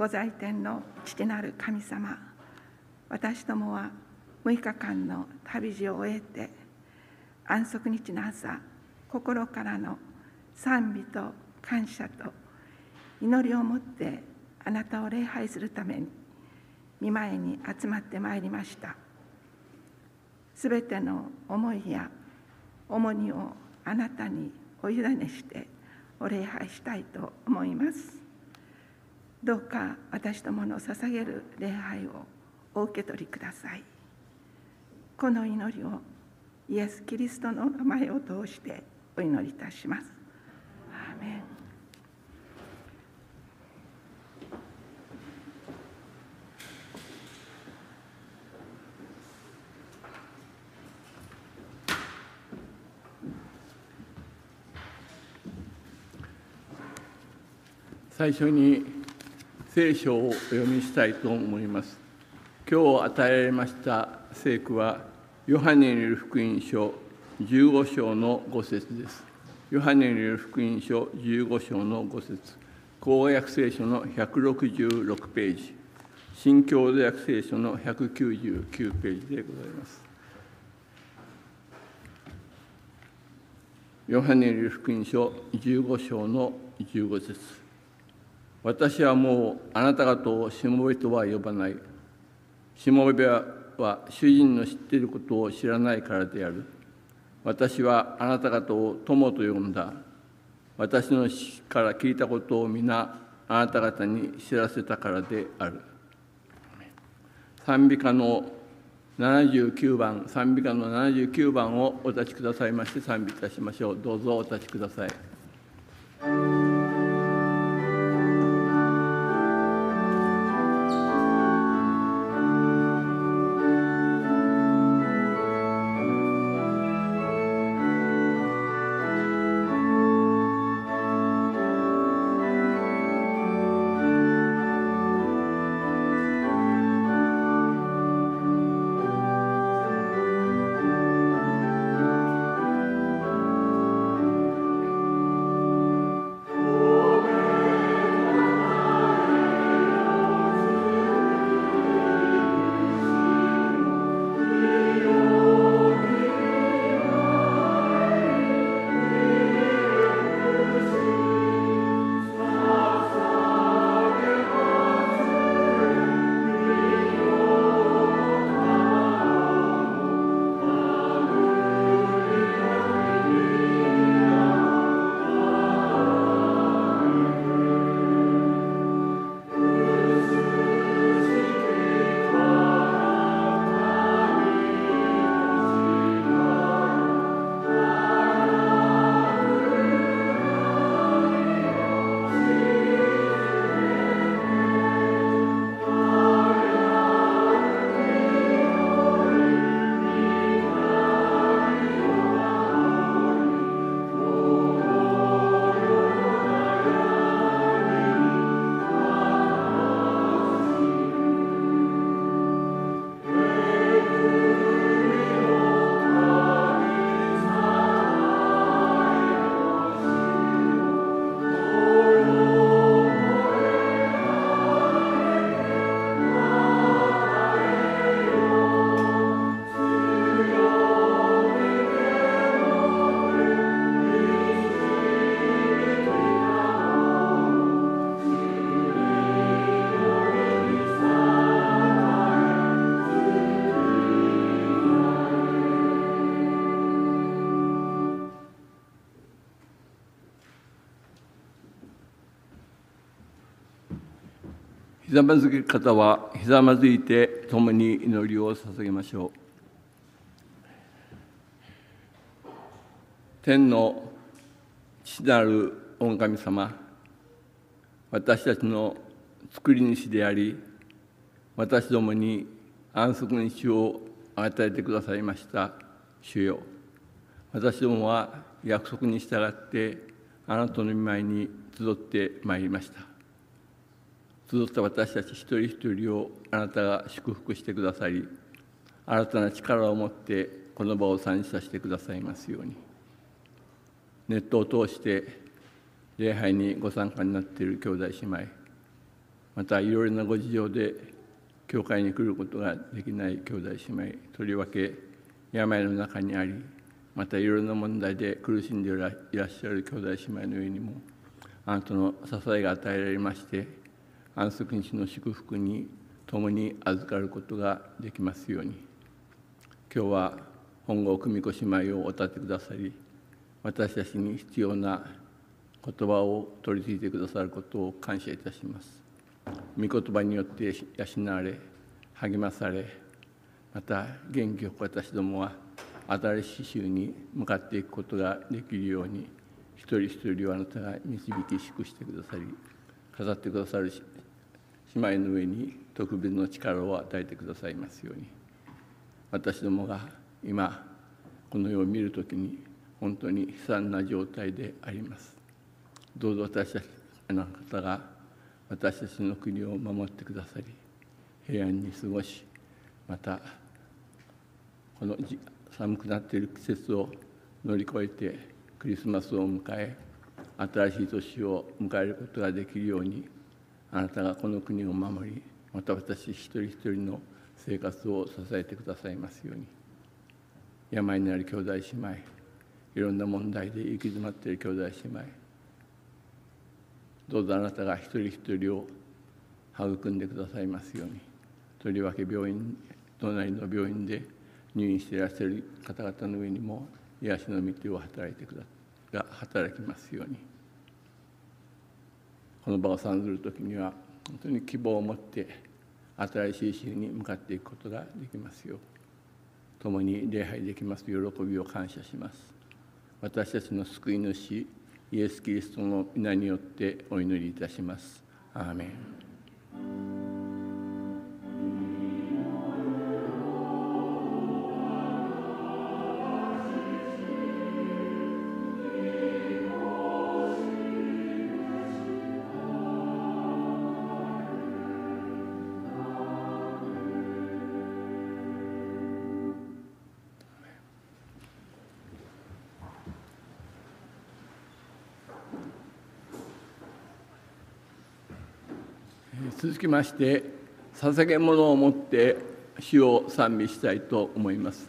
ご在天の父なる神様私どもは6日間の旅路を終えて安息日の朝心からの賛美と感謝と祈りを持ってあなたを礼拝するために見舞いに集まってまいりました。すべての思いや重荷をあなたにお委ねしてお礼拝したいと思います。どうか私どもの捧げる礼拝をお受け取りください。この祈りをイエス・キリストの名前を通してお祈りいたします。アメン。最初に聖書をお読みしたいと思います。今日与えられました聖句は、ヨハネによる福音書15章の5節です。ヨハネによる福音書15章の5節公約聖書の166ページ、新共同訳聖書の199ページでございます。ヨハネによる福音書15章の15節私はもうあなた方をしもべとは呼ばない。しもべは主人の知っていることを知らないからである。私はあなた方を友と呼んだ。私の死から聞いたことを皆あなた方に知らせたからである。賛美歌の79番、賛美歌の79番をお立ちくださいまして賛美いたしましょう。どうぞお立ちください。ざまずき方はひざまずいて共に祈りを捧げましょう天の父なる御神様私たちの作り主であり私どもに安息日を与えてくださいました主よ私どもは約束に従ってあなたの御前に集ってまいりました集った私たち一人一人をあなたが祝福してくださり新たな力を持ってこの場を参加してくださいますように。ネットを通して礼拝にご参加になっている兄弟姉妹またいろいろなご事情で教会に来ることができない兄弟姉妹とりわけ病の中にありまたいろいろな問題で苦しんでいらっしゃる兄弟姉妹の上にもあなたの支えが与えられまして安息日の祝福に共に預かることができますように。今日は本郷久美子姉妹をお立てくださり私たちに必要な言葉を取り次いでくださることを感謝いたします。御言葉によって養われ励まされまた元気よく私どもは新しい週に向かっていくことができるように一人一人をあなたが導き祝してくださり飾ってくださる姉妹の上に特別の力を与えてくださいますように。私どもが今この世を見るときに本当に悲惨な状態であります。どうぞ私たちの方が私たちの国を守ってくださり平安に過ごしまたこの寒くなっている季節を乗り越えてクリスマスを迎え新しい年を迎えることができるようにあなたがこの国を守りまた私一人一人の生活を支えてくださいますように。病になる兄弟姉妹いろんな問題で行き詰まっている兄弟姉妹。どうぞあなたが一人一人を育んでくださいますように。とりわけ病院隣の病院で入院していらっしゃる方々の上にも癒しの御手を働いてくだが働きますように。この場を参ずる時には本当に希望を持って新しい週に向かっていくことができますよう共に礼拝できます喜びを感謝します。私たちの救い主イエス・キリストの皆によってお祈りいたします。アーメン。きまして捧げ物を持って主を賛美したいと思います。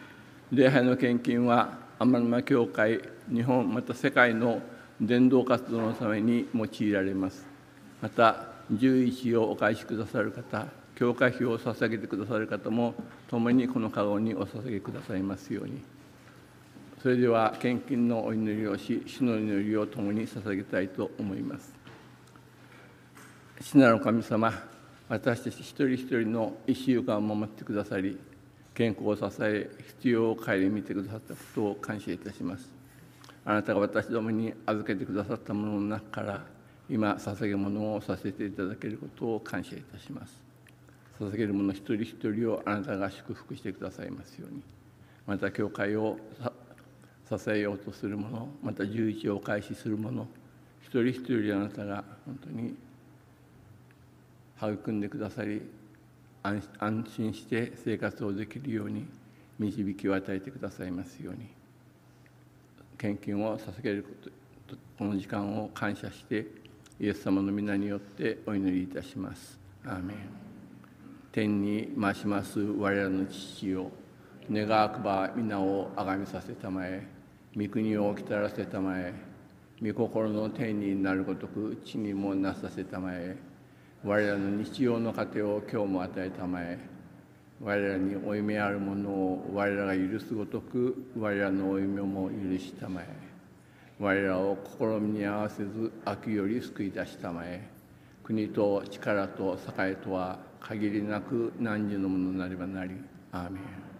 礼拝の献金は天沼教会日本また世界の伝道活動のために用いられます。また11をお返しくださる方教会費を捧げてくださる方も共にこの籠にお捧げくださいますように。それでは献金のお祈りをし主の祈りを共に捧げたいと思います。父なる神様私たち一人一人の一週間を守ってくださり健康を支え必要を顧みてくださったことを感謝いたします。あなたが私どもに預けてくださったものの中から今捧げ物をさせていただけることを感謝いたします。捧げる者一人一人をあなたが祝福してくださいますように。また教会を支えようとする者また十一をお返しする者一人一人あなたが本当に育んでくださり安心して生活をできるように導きを与えてくださいますように。献金を捧げることこの時間を感謝してイエス様の皆によってお祈りいたします。アーメン。天に増します我らの父よ願わくば皆をあがみさせたまえ御国をきたらせたまえ御心の天になるごとく地にもなさせたまえ我らの日常の糧を今日も与えたまえ。我らに負い目あるものを我らが許すごとく我らの負い目も許したまえ。我らを試みに合わせず悪より救い出したまえ。国と力と栄とは限りなく何時のものなればなり。アーメン。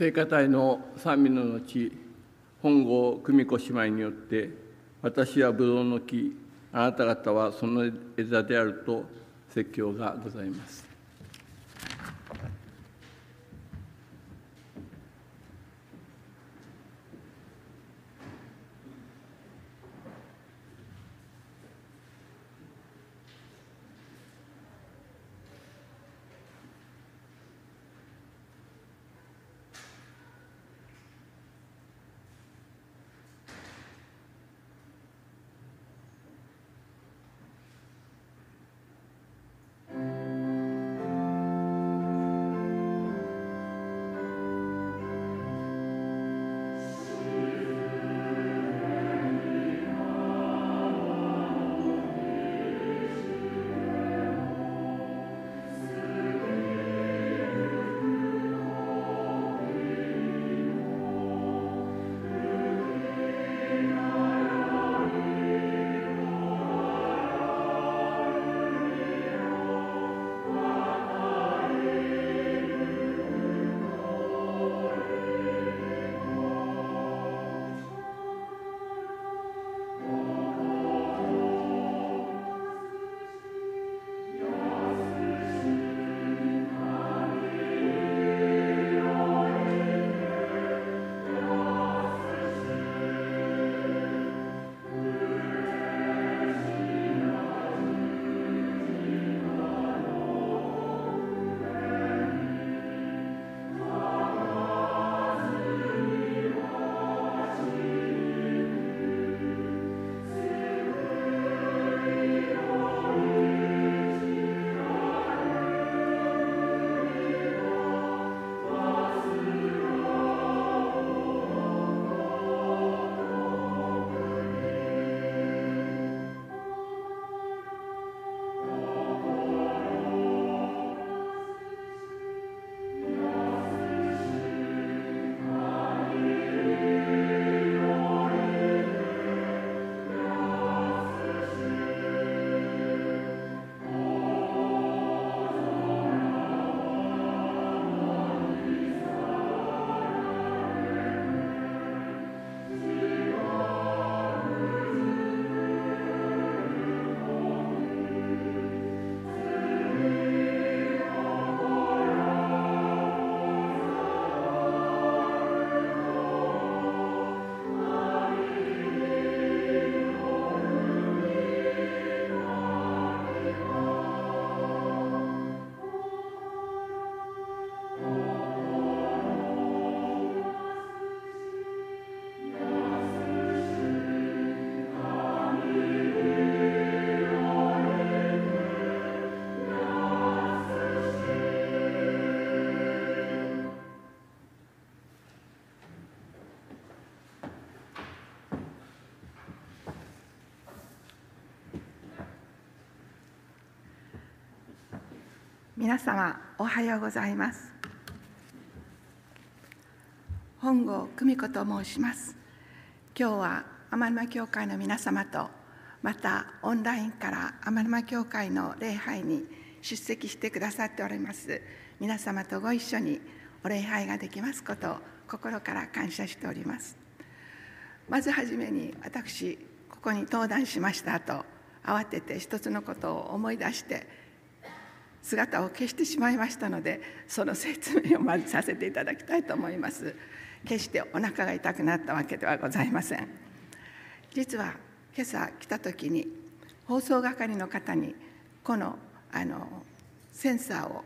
聖歌隊の三味の後本郷久美子姉妹によって私はブドウの木あなた方はその枝であると説教がございます。皆様おはようございます。本郷久美子と申します。今日は天沼教会の皆様とまたオンラインから天沼教会の礼拝に出席してくださっております。皆様とご一緒にお礼拝ができますことを心から感謝しております。まずはじめに私ここに登壇しました後慌てて一つのことを思い出して姿を消してしまいましたのでその説明をまずさせていただきたいと思います。決してお腹が痛くなったわけではございません。実は今朝来た時に放送係の方にこのあのセンサーを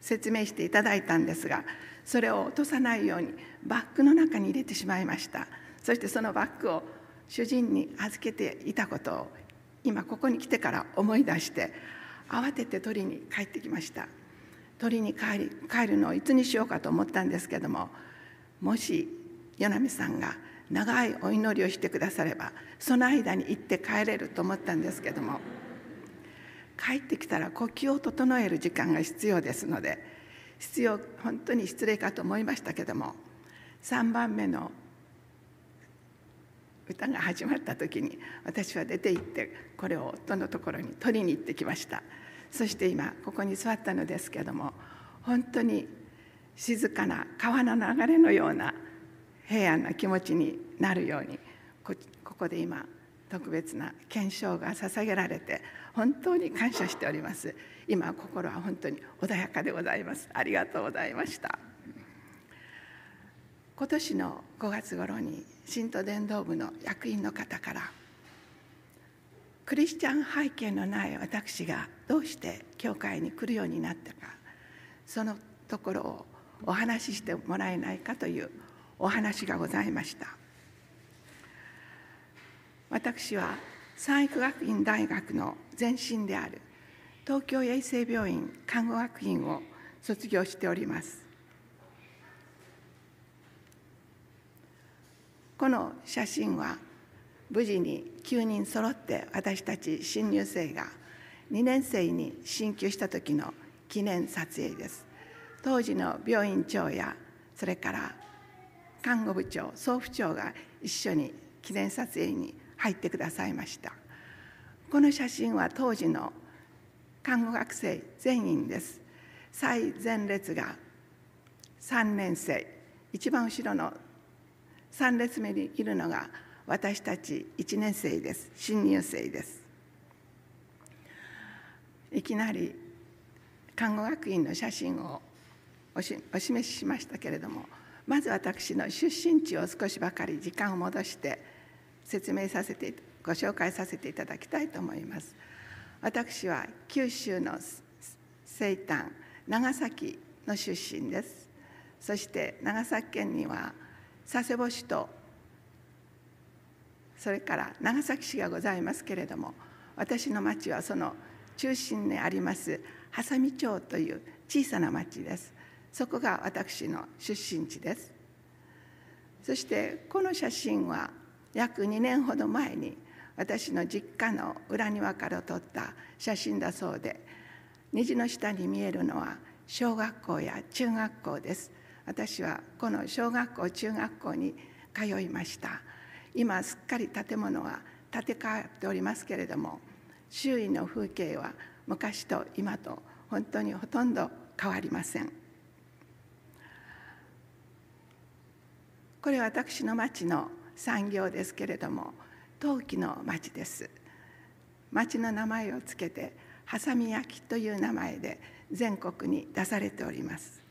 説明していただいたんですがそれを落とさないようにバッグの中に入れてしまいました。そしてそのバッグを主人に預けていたことを今ここに来てから思い出して慌てて取りに帰ってきました。取りに帰り帰るのをいつにしようかと思ったんですけどももし与那美さんが長いお祈りをしてくださればその間に行って帰れると思ったんですけども帰ってきたら呼吸を整える時間が必要ですので必要本当に失礼かと思いましたけども3番目の歌が始まった時に私は出て行ってこれを夫のところに取りに行ってきました。そして今ここに座ったのですけども本当に静かな川の流れのような平安な気持ちになるようにここで今特別な検証が捧げられて本当に感謝しております。今心は本当に穏やかでございます。ありがとうございました。今年の5月頃に新都伝道部の役員の方からクリスチャン背景のない私がどうして教会に来るようになったかそのところをお話ししてもらえないかというお話がございました。私は三育学院大学の前身である東京衛生病院看護学院を卒業しております。この写真は無事に9人揃って私たち新入生が2年生に進級した時の記念撮影です。当時の病院長やそれから看護部長総府長が一緒に記念撮影に入ってくださいました。この写真は当時の看護学生全員です。最前列が3年生一番後ろの3列目にいるのが私たち1年生です。新入生です。いきなり看護学院の写真をお示ししましたけれどもまず私の出身地を少しばかり時間を戻して説明させてご紹介させていただきたいと思います。私は九州の西端長崎の出身です。そして長崎県には佐世保市とそれから長崎市がございますけれども私の町はその中心にあります波佐見町という小さな町です。そこが私の出身地です。そしてこの写真は約2年ほど前に私の実家の裏庭から撮った写真だそうで虹の下に見えるのは小学校や中学校です。私はこの小学校中学校に通いました。今すっかり建物は建て替わっておりますけれども周囲の風景は昔と今と本当にほとんど変わりません。これは私の町の産業ですけれども陶器の町です。町の名前をつけてハサミ焼きという名前で全国に出されております。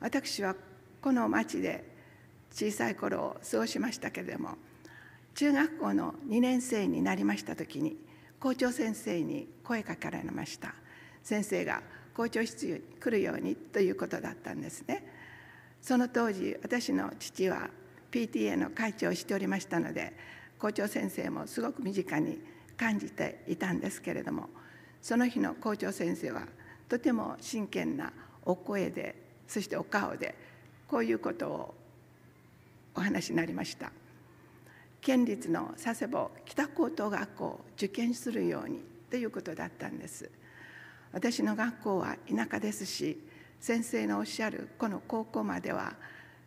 私はこの町で小さい頃を過ごしましたけれども中学校の2年生になりました時に校長先生に声かけられました。先生が校長室に来るようにということだったんですね。その当時私の父は PTA の会長をしておりましたので校長先生もすごく身近に感じていたんですけれどもその日の校長先生はとても真剣なお声でそしてお顔でこういうことをお話になりました。県立の佐世保北高等学校を受験するようにということだったんです。私の学校は田舎ですし先生のおっしゃるこの高校までは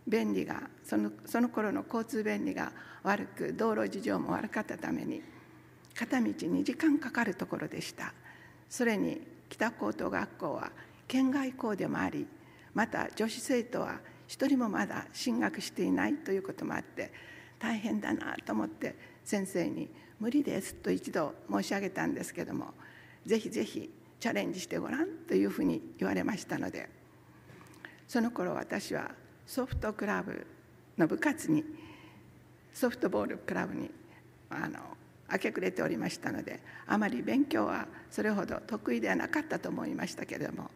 便利がそのその頃の交通便利が悪く道路事情も悪かったために片道2時間かかるところでした。それに北高等学校は県外校でもありまた女子生徒は一人もまだ進学していないということもあって大変だなと思って先生に「無理です」と一度申し上げたんですけどもぜひぜひチャレンジしてごらんというふうに言われましたのでその頃私はソフトクラブの部活にソフトボールクラブにあの明け暮れておりましたのであまり勉強はそれほど得意ではなかったと思いましたけれども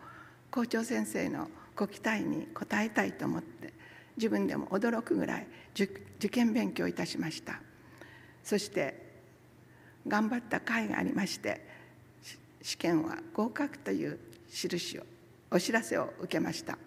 校長先生のご期待に応えたいと思って自分でも驚くぐらい受験勉強いたしました。そして頑張った甲斐がありまして試験は合格という印をお知らせを受けました。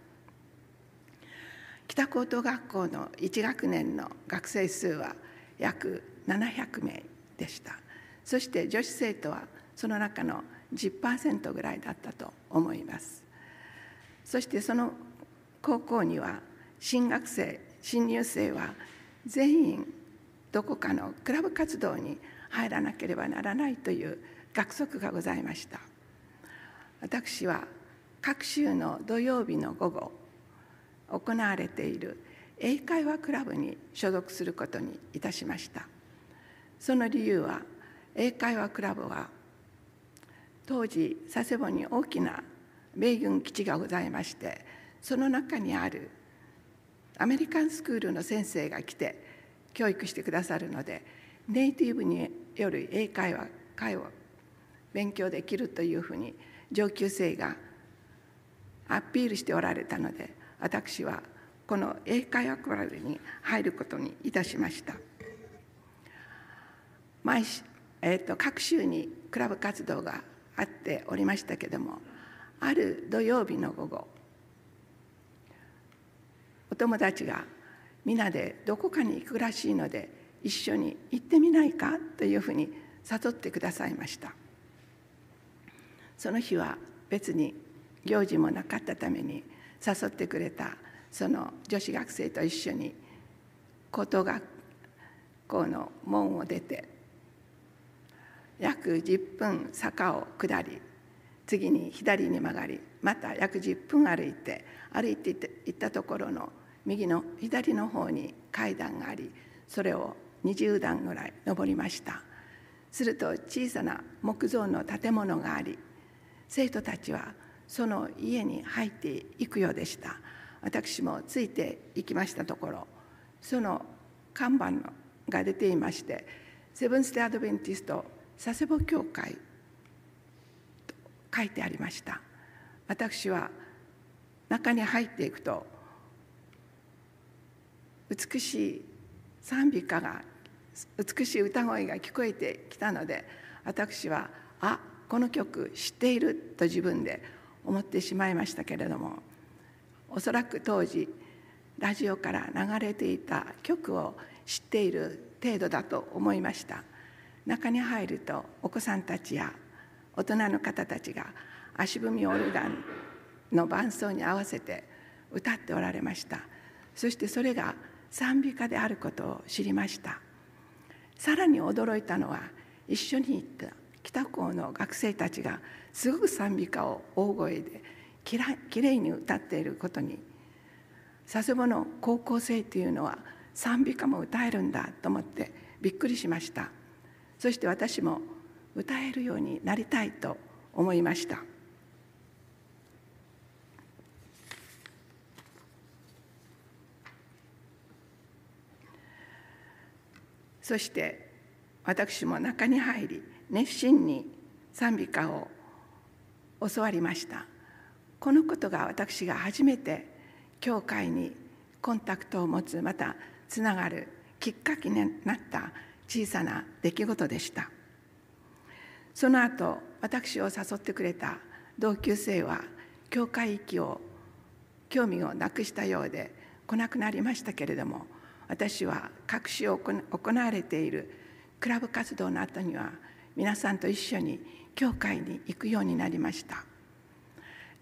北高等学校の1学年の学生数は約700名でした。そして女子生徒はその中の10%ぐらいだったと思います。そしてその高校には新学生新入生は全員どこかのクラブ活動に入らなければならないという学則がございました。私は各週の土曜日の午後行われている英会話クラブに所属することにいたしました。その理由は英会話クラブは当時佐世保に大きな米軍基地がございましてその中にあるアメリカンスクールの先生が来て教育してくださるのでネイティブによる英会話会を勉強できるというふうに上級生がアピールしておられたので私はこの英会話クラブに入ることにいたしました。毎えーと、各週にクラブ活動があっておりましたけどもある土曜日の午後。お友達が皆でどこかに行くらしいので一緒に行ってみないかというふうに誘ってくださいました。その日は別に行事もなかったために誘ってくれたその女子学生と一緒に高等学校の門を出て約10分坂を下り次に左に曲がりまた約10分歩いて歩いていったところの右の左の方に階段がありそれを20段ぐらい登りました。すると小さな木造の建物があり生徒たちはその家に入っていくようでした。私もついて行きましたところその看板が出ていましてセブンス・テ・アドベンティスト佐世保教会書いてありました。私は中に入っていくと美しい賛美歌が美しい歌声が聞こえてきたので私はあこの曲知っていると自分で思ってしまいましたけれどもおそらく当時ラジオから流れていた曲を知っている程度だと思いました。中に入るとお子さんたちや大人の方たちが足踏みオルガンの伴奏に合わせて歌っておられました。そしてそれが賛美歌であることを知りました。さらに驚いたのは一緒に行った北高の学生たちがすごく賛美歌を大声でききれいに歌っていることに。佐世保の高校生というのは賛美歌も歌えるんだと思ってびっくりしました。そして私も歌えるようになりたいと思いました。そして私も中に入り熱心に賛美歌を教わりました。このことが私が初めて教会にコンタクトを持つまたつながるきっかけになった小さな出来事でした。その後私を誘ってくれた同級生は教会行きを興味をなくしたようで来なくなりましたけれども私は各種行われているクラブ活動の後には皆さんと一緒に教会に行くようになりました。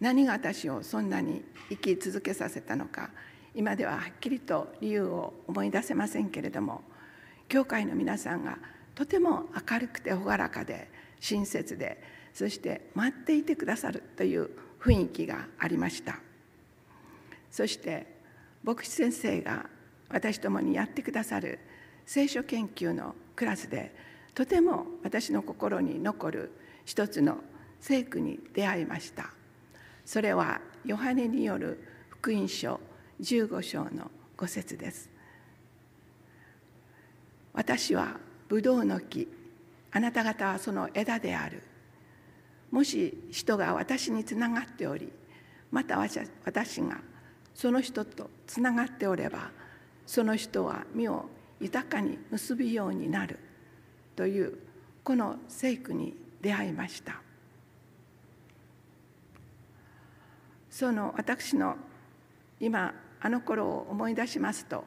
何が私をそんなに生き続けさせたのか今でははっきりと理由を思い出せませんけれども教会の皆さんがとても明るくて朗らかで親切でそして待っていてくださるという雰囲気がありました。そして牧師先生が私ともにやってくださる聖書研究のクラスでとても私の心に残る一つの聖句に出会いました。それはヨハネによる福音書15章の5節です。私はブドウの木あなた方はその枝である。もし人が私につながっておりまた私がその人とつながっておればその人は身を豊かに結びようになる。というこの聖句に出会いました。その私の今あの頃を思い出しますと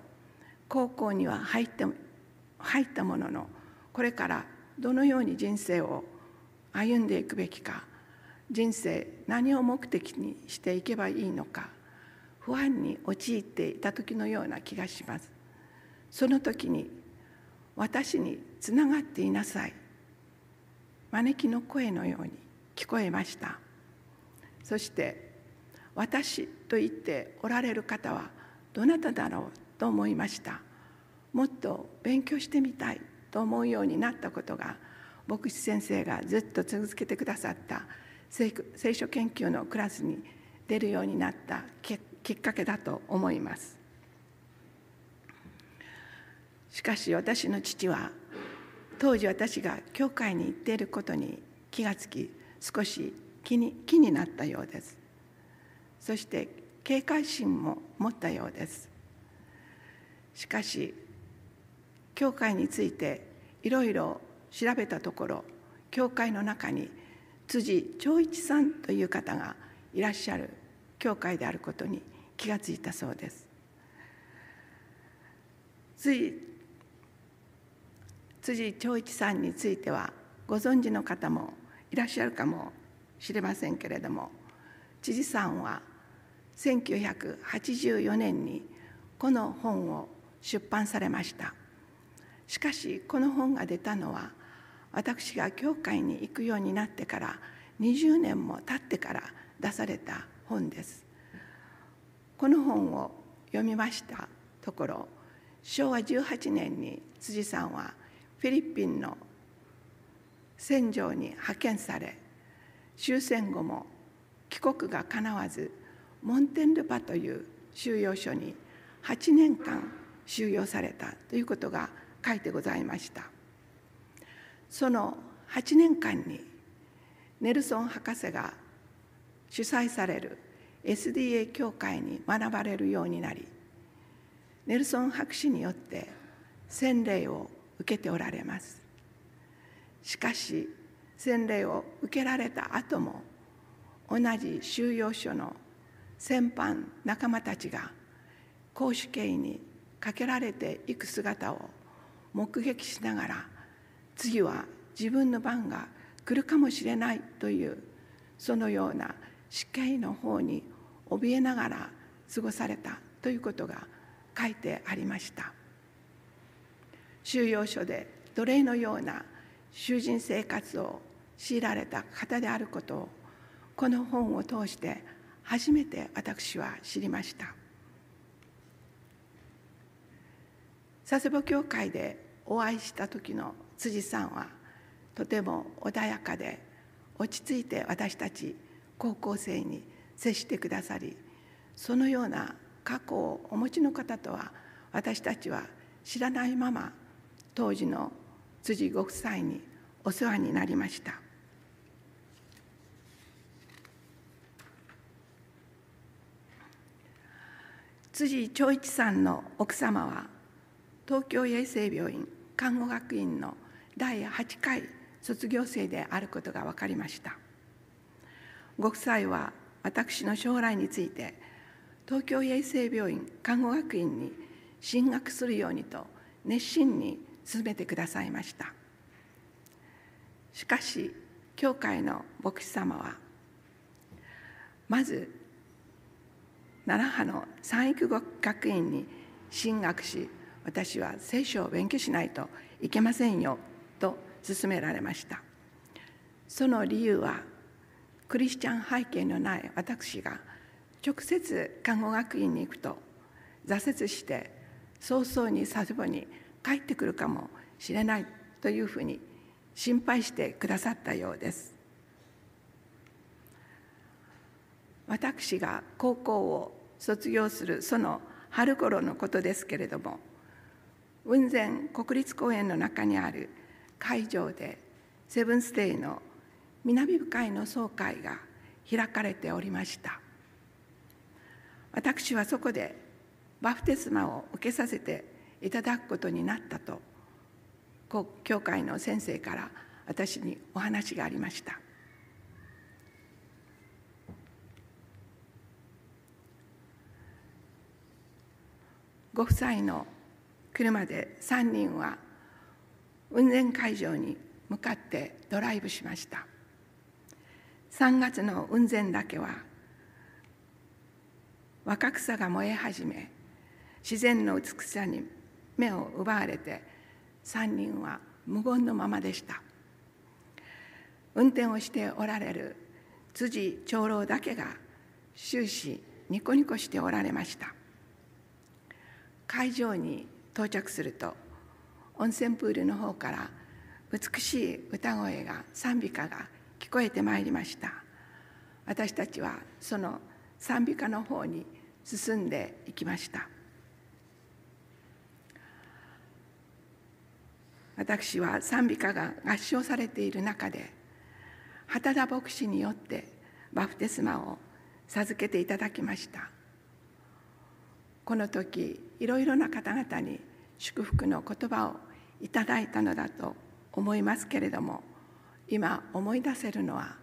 高校には入って入ったもののこれからどのように人生を歩んでいくべきか人生何を目的にしていけばいいのか不安に陥っていた時のような気がします。その時に私につながっていなさい。招きの声のように聞こえました。そして私と言っておられる方はどなただろうと思いました。もっと勉強してみたい。と思うようになったことが牧師先生がずっと続けてくださった聖書研究のクラスに出るようになったきっかけだと思います。しかし私の父は当時私が教会に行っていることに気がつき少し気に気になったようです。そして警戒心も持ったようです。しかし教会についていろいろ調べたところ教会の中に辻長一さんという方がいらっしゃる教会であることに気がついたそうです。辻辻長一さんについてはご存知の方もいらっしゃるかもしれませんけれども辻さんは1984年にこの本を出版されました。しかしこの本が出たのは私が教会に行くようになってから20年も経ってから出された本です。この本を読みましたところ昭和18年に辻さんはフィリピンの戦場に派遣され終戦後も帰国がかなわずモンテンルパという収容所に8年間収容されたということが書いてございました。その8年間にネルソン博士が主催される SDA 協会に学ばれるようになりネルソン博士によって洗礼を受けておられます。しかし洗礼を受けられた後も同じ収容所の戦犯仲間たちが公主刑にかけられていく姿を目撃しながら次は自分の番が来るかもしれないというそのような死刑の方に怯えながら過ごされたということが書いてありました。収容所で奴隷のような囚人生活を強いられた方であることをこの本を通して初めて私は知りました。佐世保教会でお会いした時の辻さんはとても穏やかで落ち着いて私たち高校生に接してくださりそのような過去をお持ちの方とは私たちは知らないまま当時の辻ご夫妻にお世話になりました。辻長一さんの奥様は東京衛生病院看護学院の第8回卒業生であることが分かりました。ご夫妻は私の将来について東京衛生病院看護学院に進学するようにと熱心に進めてくださいました。しかし教会の牧師様はまず奈良派の三育学院に進学し私は聖書を勉強しないといけませんよと勧められました。その理由はクリスチャン背景のない私が直接看護学院に行くと挫折して早々に佐世保に帰ってくるかもしれないというふうに心配してくださったようです。私が高校を卒業するその春頃のことですけれども雲仙国立公園の中にある会場でセブンスデイの南部会の総会が開かれておりました。私はそこでバプテスマを受けさせていただくことになったと教会の先生から私にお話がありました。ご夫妻の車で3人は運転会場に向かってドライブしました。3月の雲仙岳は若草が燃え始め自然の美しさに目を奪われて3人は無言のままでした。運転をしておられる辻長老だけが終始ニコニコしておられました。会場に到着すると温泉プールの方から美しい歌声が賛美歌が聞こえてまいりました。私たちはその賛美歌の方に進んでいきました。私は賛美歌が合唱されている中で畑田牧師によってバプテスマを授けていただきました。この時いろいろな方々に祝福の言葉をいただいたのだと思いますけれども今思い出せるのは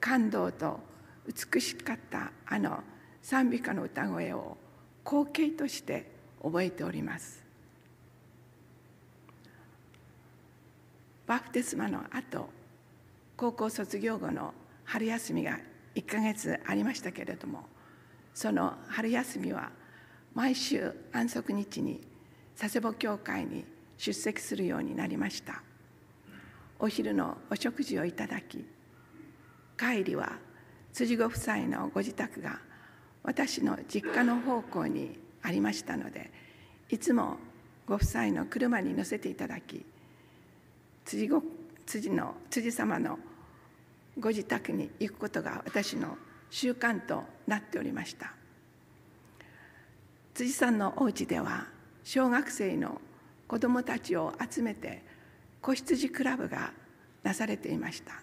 感動と美しかったあの賛美歌の歌声を光景として覚えております。バプテスマの後高校卒業後の春休みが1ヶ月ありましたけれどもその春休みは毎週安息日に佐世保教会に出席するようになりました。お昼のお食事をいただき帰りは辻ご夫妻のご自宅が私の実家の方向にありましたのでいつもご夫妻の車に乗せていただき辻ご辻の辻様のご自宅に行くことが私の習慣となっておりました。辻さんのお家では小学生の子どもたちを集めて子羊クラブがなされていました。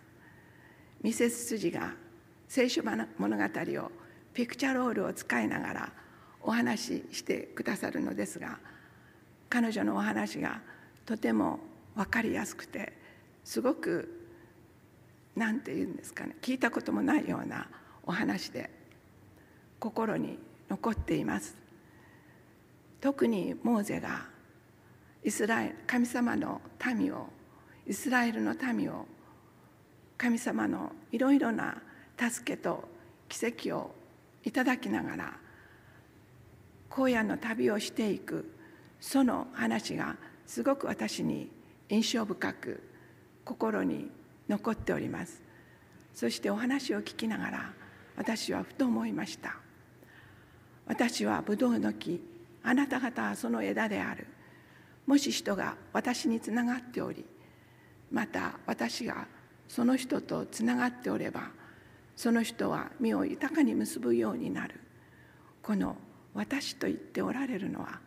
ミセス辻が聖書物語をピクチャロールを使いながらお話ししてくださるのですが彼女のお話がとても分かりやすくてすごく何て言うんですかね聞いたこともないようなお話で心に残っています。特にモーゼがイスラエル神様の民をイスラエルの民を神様のいろいろな助けと奇跡をいただきながら荒野の旅をしていくその話がすごく私に印象深く心に残っております。そしてお話を聞きながら私はふと思いました。私はブドウの木あなた方はその枝である。もし人が私につながっておりまた私がその人とつながっておればその人は身を豊かに結ぶようになる。この私と言っておられるのは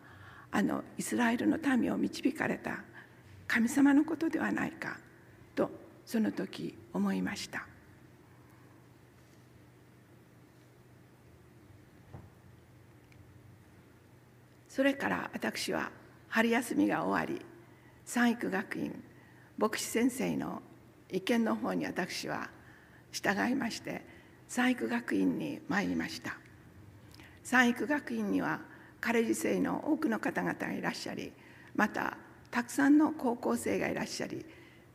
あのイスラエルの民を導かれた神様のことではないかとその時思いました。それから私は春休みが終わり三育学院牧師先生の意見の方に私は従いまして三育学院に参りました。三育学院にはカレジ生の多くの方々がいらっしゃりまたたくさんの高校生がいらっしゃり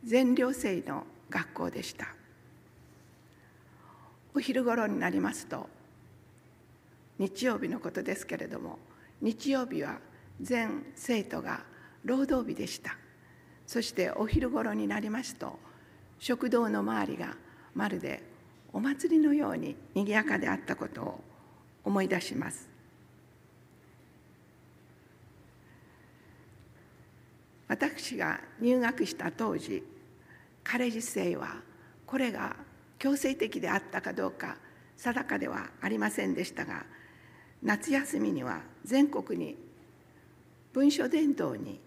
全寮制の学校でした。お昼頃になりますと日曜日のことですけれども日曜日は全生徒が労働日でした。そしてお昼頃になりますと食堂の周りがまるでお祭りのようににぎやかであったことを思い出します。私が入学した当時カレッジ生はこれが強制的であったかどうか定かではありませんでしたが夏休みには全国に文書伝道に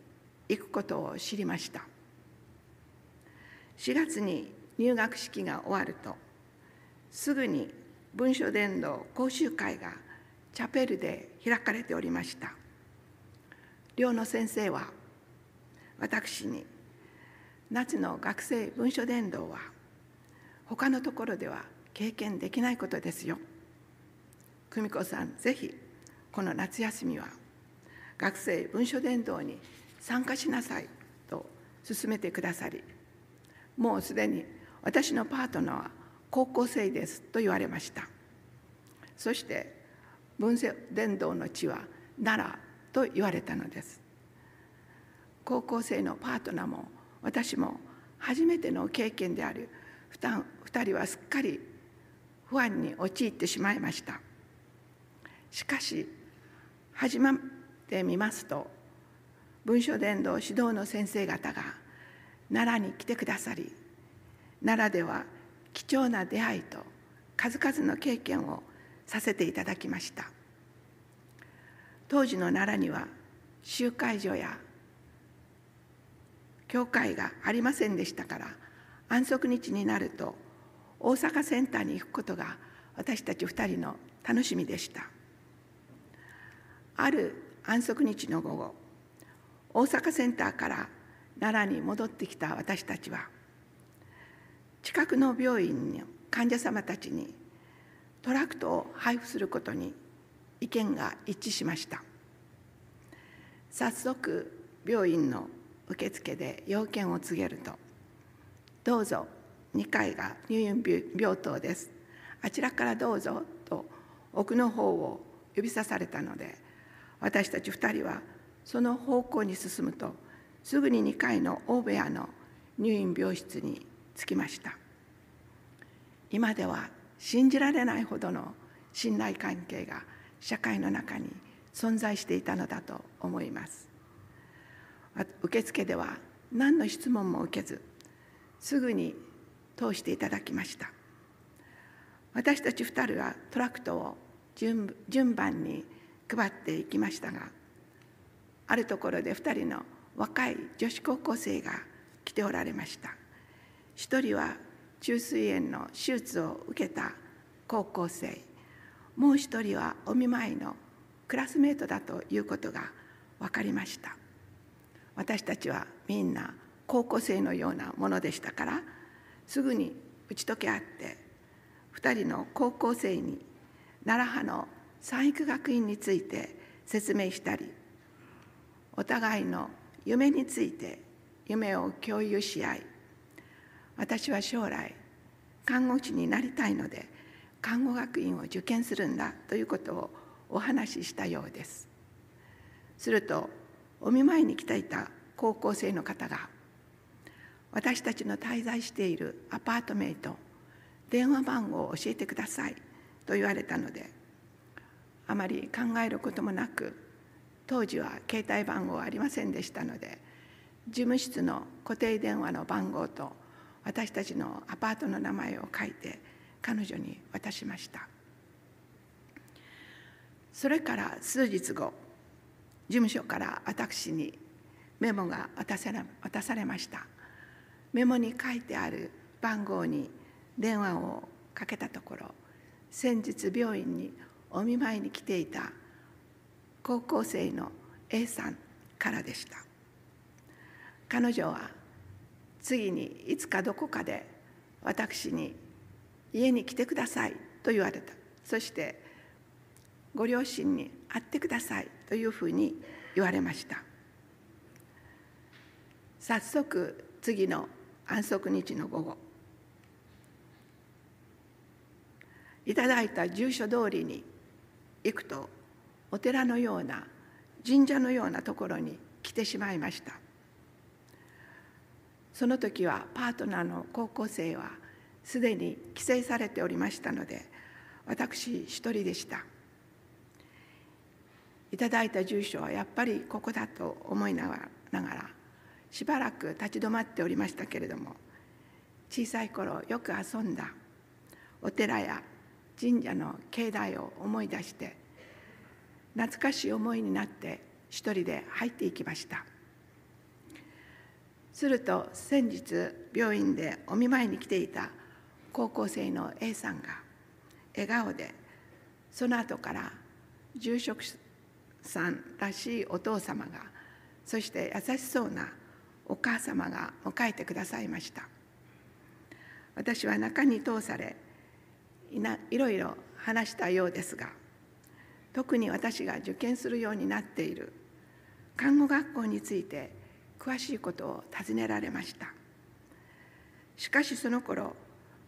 行くことを知りました。4月に入学式が終わるとすぐに文書伝道講習会がチャペルで開かれておりました。寮の先生は私に夏の学生文書伝道は他のところでは経験できないことですよ。久美子さんぜひこの夏休みは学生文書伝道に参加しなさいと勧めてくださりもうすでに私のパートナーは高校生ですと言われました。そして文書伝道の地は奈良と言われたのです。高校生のパートナーも私も初めての経験である2人はすっかり不安に陥ってしまいました。しかし始まってみますと文書伝道指導の先生方が奈良に来てくださり奈良では貴重な出会いと数々の経験をさせていただきました。当時の奈良には集会所や教会がありませんでしたから安息日になると大阪センターに行くことが私たち2人の楽しみでした。ある安息日の午後大阪センターから奈良に戻ってきた私たちは近くの病院の患者様たちにトラクトを配布することに意見が一致しました。早速病院の受付で要件を告げると「どうぞ2階が入院病棟です。あちらからどうぞ」と奥の方を指さされたので私たち2人はその方向に進むとすぐに2階の大部屋の入院病室に着きました。今では信じられないほどの信頼関係が社会の中に存在していたのだと思います。受付では何の質問も受けずすぐに通していただきました。私たち2人はトラクトを順番に配っていきましたがあるところで2人の若い女子高校生が来ておられました。一人は虫垂炎の手術を受けた高校生。もう一人はお見舞いのクラスメートだということが分かりました。私たちはみんな高校生のようなものでしたからすぐに打ち解け合って2人の高校生に奈良派の三育学院について説明したりお互いの夢について夢を共有し合い私は将来看護師になりたいので看護学院を受験するんだということをお話ししたようです。するとお見舞いに来ていた高校生の方が私たちの滞在しているアパートメイト電話番号を教えてくださいと言われたのであまり考えることもなく当時は携帯番号ありませんでしたので事務室の固定電話の番号と私たちのアパートの名前を書いて彼女に渡しました。それから数日後事務所から私にメモが渡され渡されました。メモに書いてある番号に電話をかけたところ先日病院にお見舞いに来ていた高校生の A さんからでした。彼女は次にいつかどこかで私に家に来てくださいと言われた。そしてご両親に会ってくださいというふうに言われました。早速次の安息日の午後いただいた住所通りに行くとお寺のような神社のようなところに来てしまいました。その時はパートナーの高校生はすでに帰省されておりましたので私一人でした。いただいた住所はやっぱりここだと思いながらしばらく立ち止まっておりましたけれども小さい頃よく遊んだお寺や神社の境内を思い出して懐かしい思いになって一人で入っていきました。すると先日病院でお見舞いに来ていた高校生の A さんが笑顔でその後から住職さんらしいお父様がそして優しそうなお母様が迎えてくださいました。私は中に通されいろいろ話したようですが特に私が受験するようになっている看護学校について詳しいことを尋ねられました。しかしその頃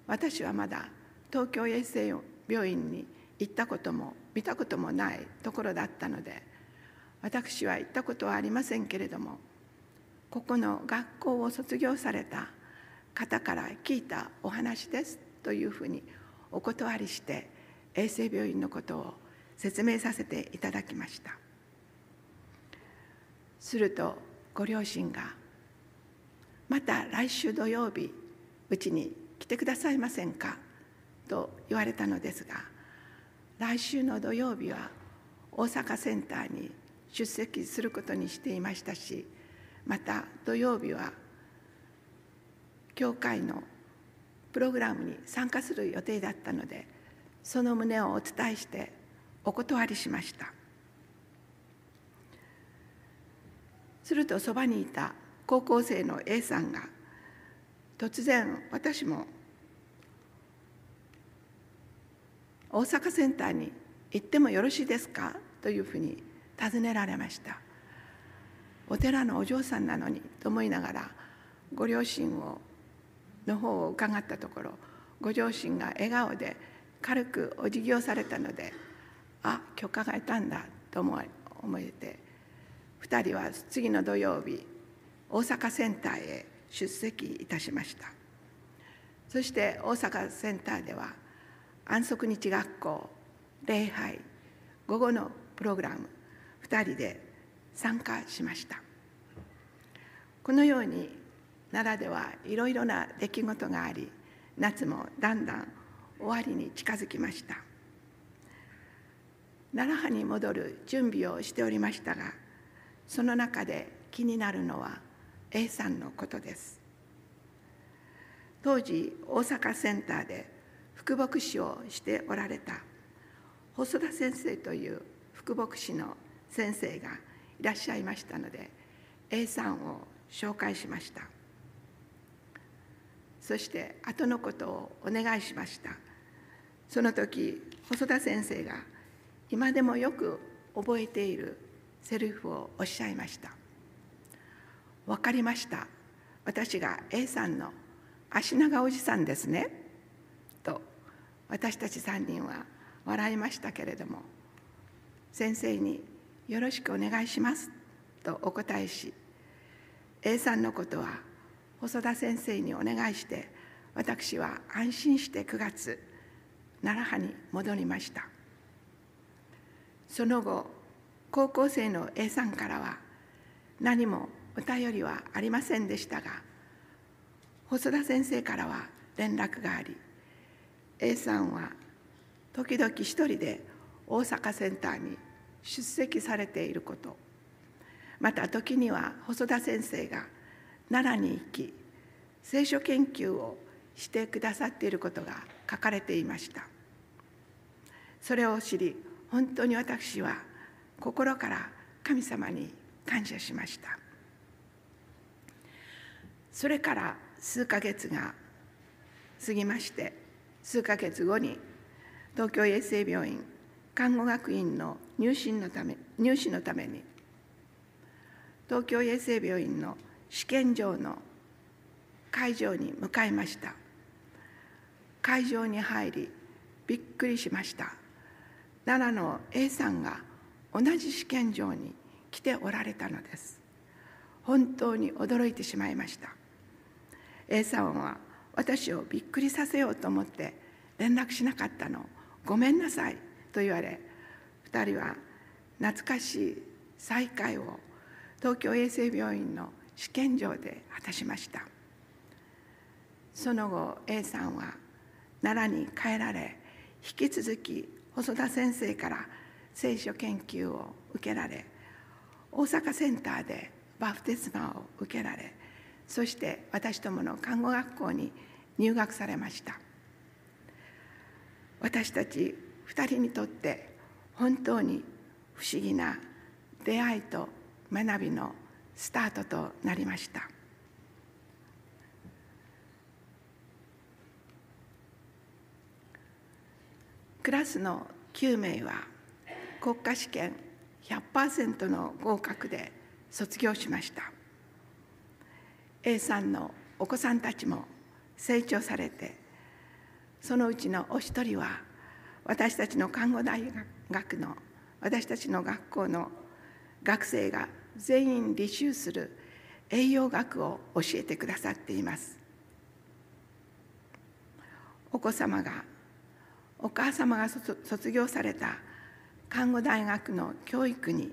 私はまだ東京衛生病院に行ったことも見たこともないところだったので私は行ったことはありませんけれどもここの学校を卒業された方から聞いたお話ですというふうにお断りして衛生病院のことを説明させていただきましたするとご両親が「また来週土曜日うちに来てくださいませんか?」と言われたのですが来週の土曜日は大阪センターに出席することにしていましたしまた土曜日は教会のプログラムに参加する予定だったのでその旨をお伝えしてお断りしました。するとそばにいた高校生の A さんが突然私も大阪センターに行ってもよろしいですかというふうに尋ねられました。お寺のお嬢さんなのにと思いながらご両親をの方を伺ったところご両親が笑顔で軽くお辞儀をされたのであ許可が得たんだと思思えて2人は次の土曜日大阪センターへ出席いたしました。そして大阪センターでは安息日学校礼拝午後のプログラム2人で参加しました。このように奈良ではいろいろな出来事があり夏もだんだん終わりに近づきました。奈良派に戻る準備をしておりましたがその中で気になるのは A さんのことです。当時大阪センターで副牧師をしておられた細田先生という副牧師の先生がいらっしゃいましたので A さんを紹介しました。そして後のことをお願いしました。その時細田先生が今でもよく覚えているセリフをおっしゃいました「分かりました。私が A さんの足長おじさんですね」と私たち3人は笑いましたけれども先生に「よろしくお願いします」とお答えし A さんのことは細田先生にお願いして私は安心して9月奈良派に戻りました。その後高校生の A さんからは何もお便りはありませんでしたが細田先生からは連絡があり A さんは時々一人で大阪センターに出席されていること。また時には細田先生が奈良に行き聖書研究をしてくださっていることが書かれていました。それを知り本当に私は心から神様に感謝しました。それから数ヶ月が過ぎまして数ヶ月後に東京衛生病院看護学院の入試のため入試のために東京衛生病院の試験場の会場に向かいました。会場に入りびっくりしました。奈良の A さんが同じ試験場に来ておられたのです。本当に驚いてしまいました。A さんは私をびっくりさせようと思って連絡しなかったの。ごめんなさいと言われ2人は懐かしい再会を東京衛生病院の試験場で果たしました。その後 A さんは奈良に帰られ引き続き細田先生から聖書研究を受けられ大阪センターでバプテスマを受けられそして私どもの看護学校に入学されました。私たち2人にとって本当に不思議な出会いと学びのスタートとなりました。クラスの9名は国家試験100%の合格で卒業しました。A さんのお子さんたちも成長されてそのうちのお一人は私たちの看護大学の私たちの学校の学生が全員履修する栄養学を教えてくださっています。お子様がお母様が卒業された看護大学の教育に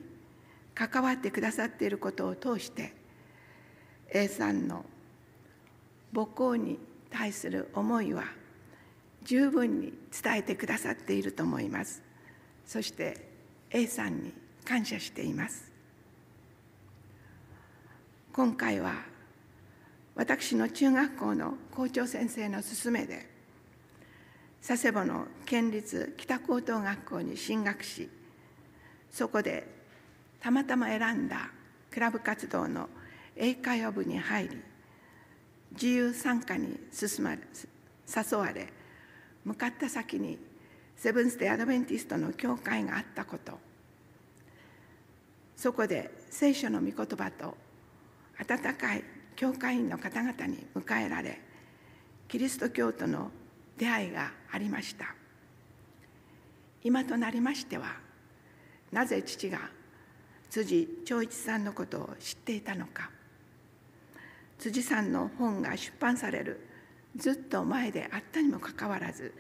関わってくださっていることを通して A さんの母校に対する思いは十分に伝えてくださっていると思います。そして A さんに感謝しています。今回は私の中学校の校長先生の勧めで佐世保の県立北高等学校に進学しそこでたまたま選んだクラブ活動の英会話部に入り自由参加に進まれ誘われ向かった先にセブンス・デ・アドベンティストの教会があったこと。そこで聖書の御言葉と温かい教会員の方々に迎えられキリスト教との出会いがありました。今となりましてはなぜ父が辻長一さんのことを知っていたのか。辻さんの本が出版されるずっと前であったにもかかわらず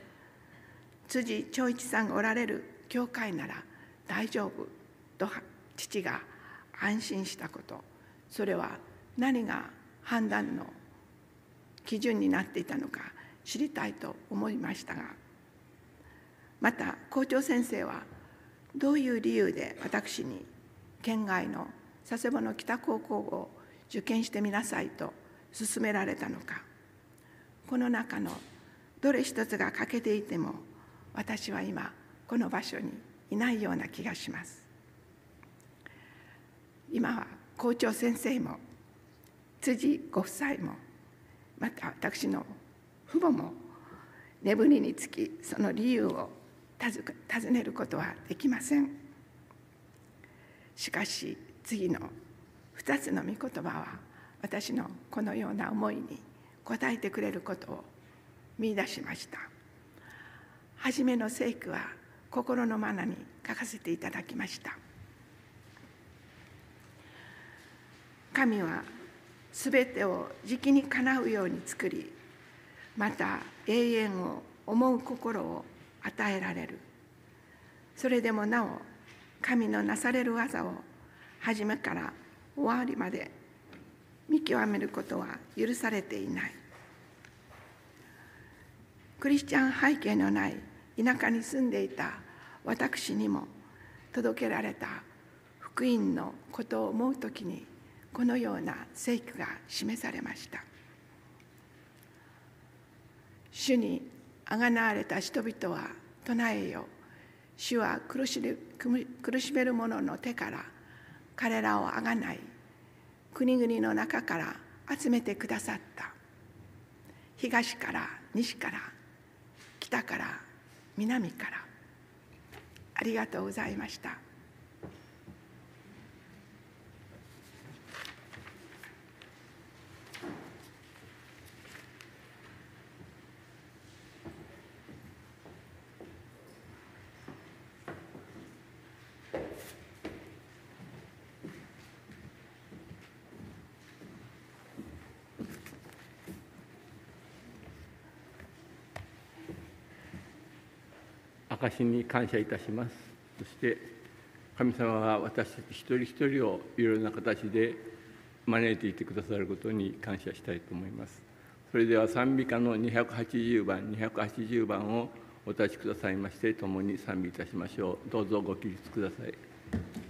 辻長一さんがおられる教会なら大丈夫と父が安心したこと。それは何が判断の基準になっていたのか知りたいと思いましたがまた校長先生はどういう理由で私に県外の佐世保の北高校を受験してみなさいと勧められたのか。この中のどれ一つが欠けていても私は今この場所にいないような気がします。今は校長先生も辻ご夫妻もまた私の父母も眠りにつきその理由を尋ねることはできません。しかし次の2つの御言葉は私のこのような思いに応えてくれることを見いだしました。初めの聖句は心のマナに書かせていただきました。神はすべてをじきにかなうように作りまた永遠を思う心を与えられる。それでもなお神のなされる技を初めから終わりまで見極めることは許されていない。クリスチャン背景のない田舎に住んでいた私にも届けられた福音のことを思う時にこのような聖句が示されました。主にあがなわれた人々は唱えよ。主は苦しめる者の手から彼らをあがない。国々の中から集めてくださった。東から西から北から南から。ありがとうございました。証に感謝いたします。そして神様は私たち一人一人をいろいろな形で招いていてくださることに感謝したいと思います。それでは賛美歌の280番、280番をお立ちくださいまして、共に賛美いたしましょう。どうぞご起立ください。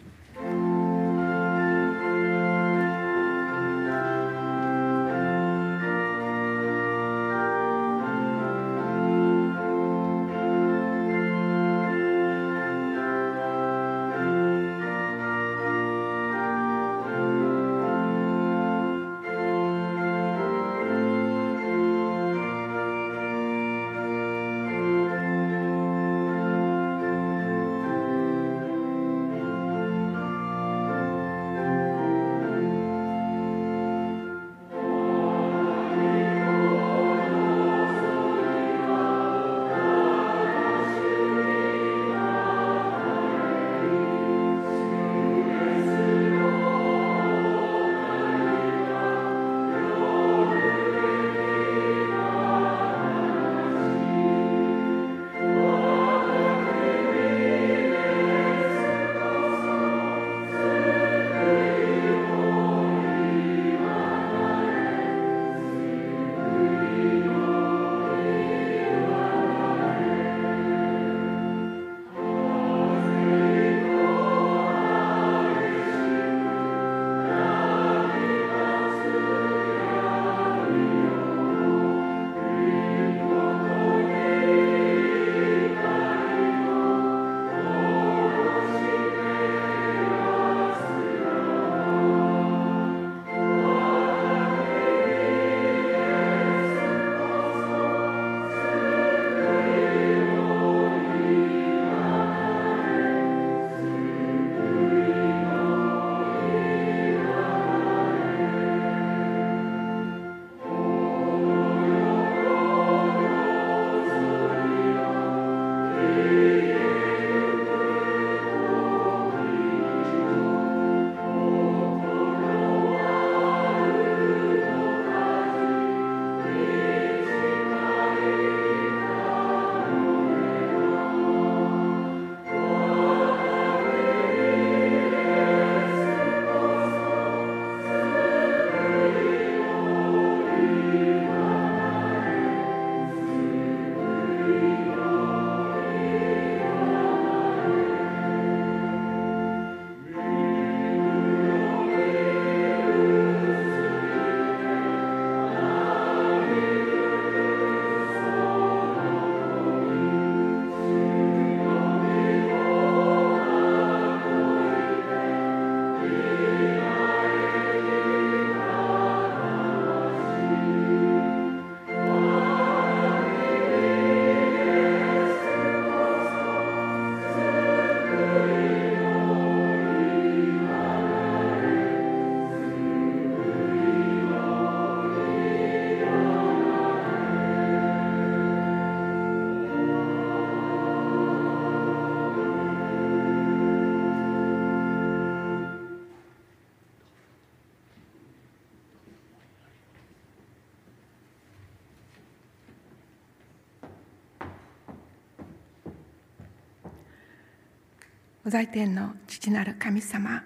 ご在天の父なる神様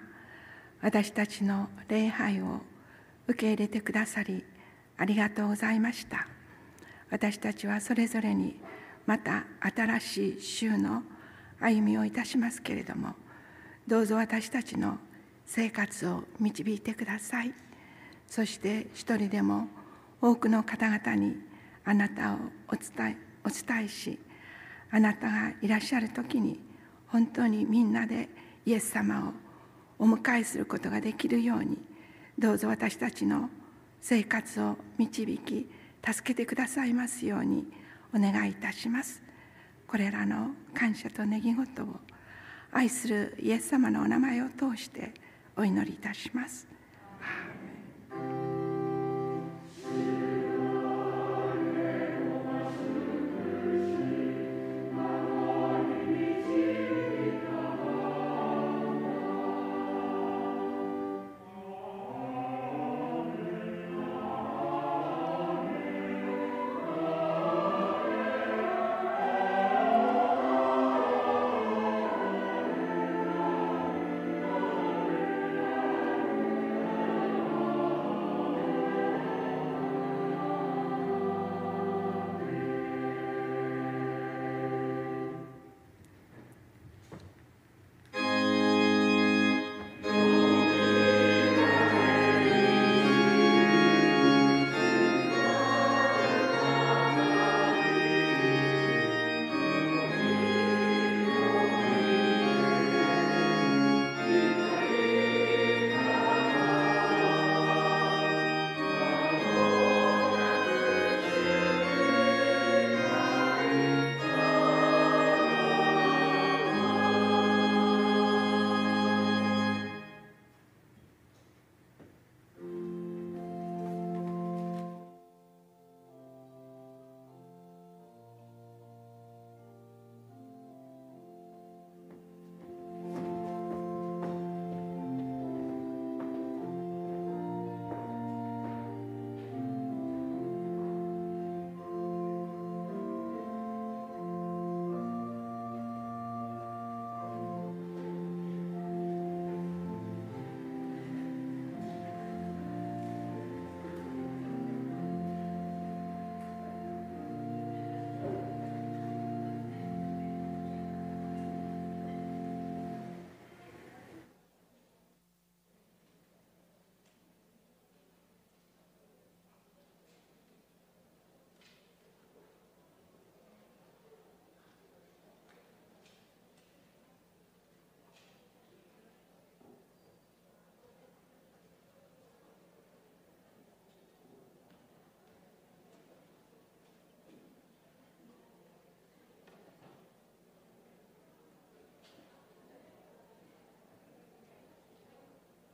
私たちの礼拝を受け入れてくださりありがとうございました。私たちはそれぞれにまた新しい週の歩みをいたしますけれどもどうぞ私たちの生活を導いてください。そして一人でも多くの方々にあなたをお伝えお伝えしあなたがいらっしゃる時に本当にみんなでイエス様をお迎えすることができるようにどうぞ私たちの生活を導き助けてくださいますようにお願いいたします。これらの感謝と願い事を愛するイエス様のお名前を通してお祈りいたします。